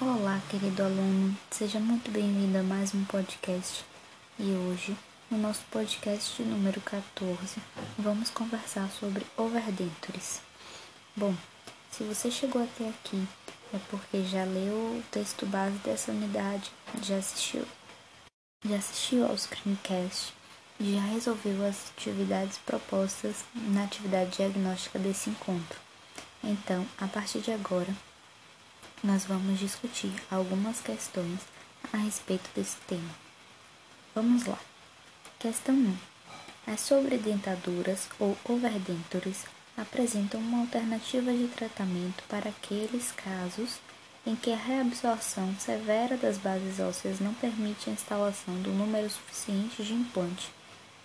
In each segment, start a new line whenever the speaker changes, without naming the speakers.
Olá, querido aluno, seja muito bem-vindo a mais um podcast. E hoje, no nosso podcast número 14, vamos conversar sobre overdentures. Bom, se você chegou até aqui, é porque já leu o texto base dessa unidade, já assistiu, já assistiu ao screencast, já resolveu as atividades propostas na atividade diagnóstica desse encontro. Então, a partir de agora, nós vamos discutir algumas questões a respeito desse tema. Vamos lá. Questão 1. As sobredentaduras ou overdentures apresentam uma alternativa de tratamento para aqueles casos em que a reabsorção severa das bases ósseas não permite a instalação do número suficiente de implante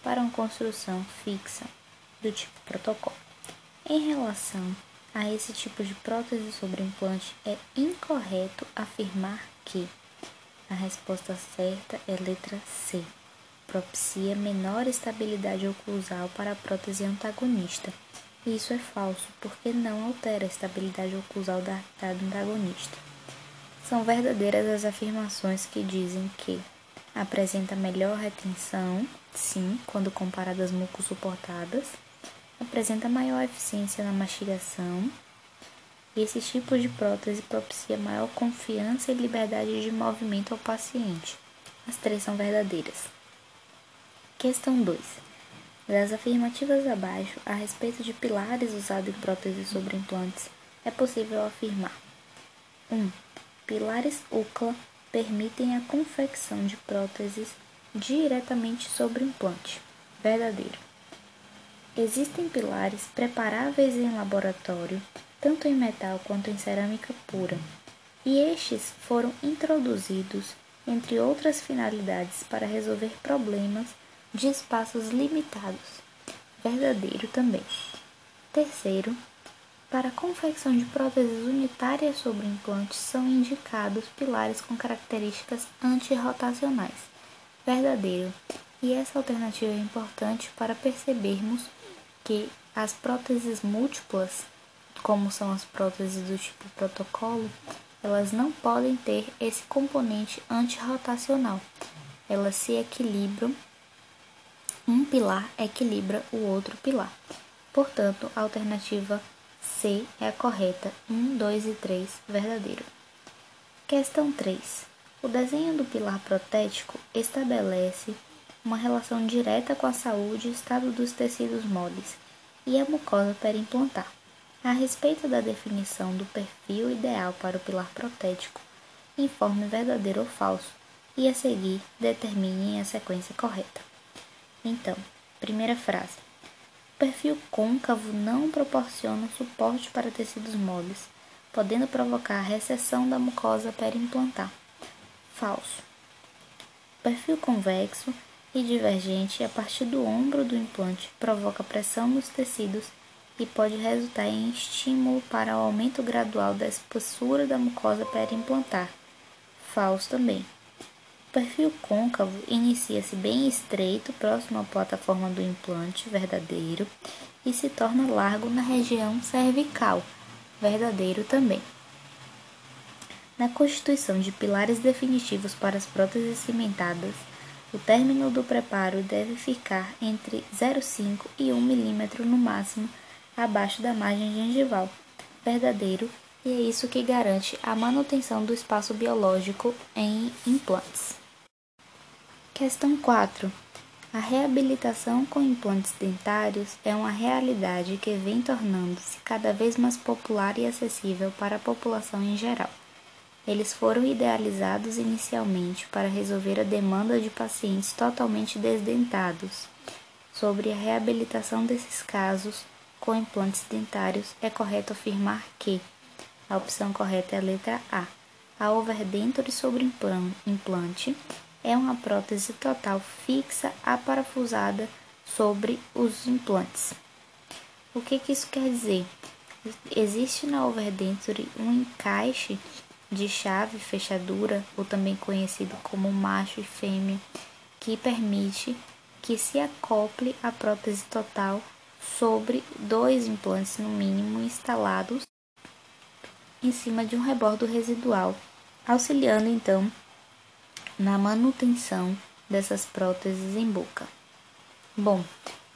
para uma construção fixa do tipo protocolo. Em relação a esse tipo de prótese sobre implante, é incorreto afirmar que a resposta certa é letra C. Propicia menor estabilidade oclusal para a prótese antagonista. Isso é falso, porque não altera a estabilidade oclusal da, da antagonista. São verdadeiras as afirmações que dizem que apresenta melhor retenção, sim, quando comparadas mucosuportadas, apresenta maior eficiência na mastigação e esse tipo de prótese propicia maior confiança e liberdade de movimento ao paciente. As três são verdadeiras. Questão 2. Das afirmativas abaixo, a respeito de pilares usados em próteses sobre implantes, é possível afirmar: 1. Um, pilares UCLA permitem a confecção de próteses diretamente sobre implante. Verdadeiro. Existem pilares preparáveis em laboratório, tanto em metal quanto em cerâmica pura, e estes foram introduzidos, entre outras finalidades, para resolver problemas de espaços limitados. Verdadeiro também. Terceiro, para a confecção de próteses unitárias sobre implantes são indicados pilares com características antirrotacionais. Verdadeiro. E essa alternativa é importante para percebermos que as próteses múltiplas, como são as próteses do tipo protocolo, elas não podem ter esse componente antirrotacional. Elas se equilibram, um pilar equilibra o outro pilar. Portanto, a alternativa C é a correta. 1, 2 e 3, verdadeiro. Questão 3. O desenho do pilar protético estabelece uma relação direta com a saúde e estado dos tecidos moles e a mucosa perimplantar. A respeito da definição do perfil ideal para o pilar protético, informe verdadeiro ou falso e a seguir determine a sequência correta. Então, primeira frase. O perfil côncavo não proporciona suporte para tecidos moles, podendo provocar a recessão da mucosa perimplantar. Falso. O perfil convexo e divergente a partir do ombro do implante provoca pressão nos tecidos e pode resultar em estímulo para o aumento gradual da espessura da mucosa perimplantar. Falso também. O perfil côncavo inicia-se bem estreito, próximo à plataforma do implante, verdadeiro, e se torna largo na região cervical, verdadeiro também. Na constituição de pilares definitivos para as próteses cimentadas, o término do preparo deve ficar entre 0,5 e 1 milímetro no máximo abaixo da margem gengival, verdadeiro, e é isso que garante a manutenção do espaço biológico em implantes. Questão 4. A reabilitação com implantes dentários é uma realidade que vem tornando-se cada vez mais popular e acessível para a população em geral. Eles foram idealizados inicialmente para resolver a demanda de pacientes totalmente desdentados. Sobre a reabilitação desses casos com implantes dentários, é correto afirmar que a opção correta é a letra A. A overdenture sobre implante é uma prótese total fixa aparafusada sobre os implantes. O que, que isso quer dizer? Existe na overdenture um encaixe de chave fechadura, ou também conhecido como macho e fêmea, que permite que se acople a prótese total sobre dois implantes no mínimo instalados em cima de um rebordo residual auxiliando então na manutenção dessas próteses em boca. Bom,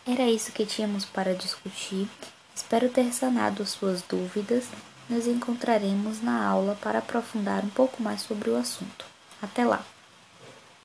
era isso que tínhamos para discutir. Espero ter sanado suas dúvidas. Nos encontraremos na aula para aprofundar um pouco mais sobre o assunto. Até lá!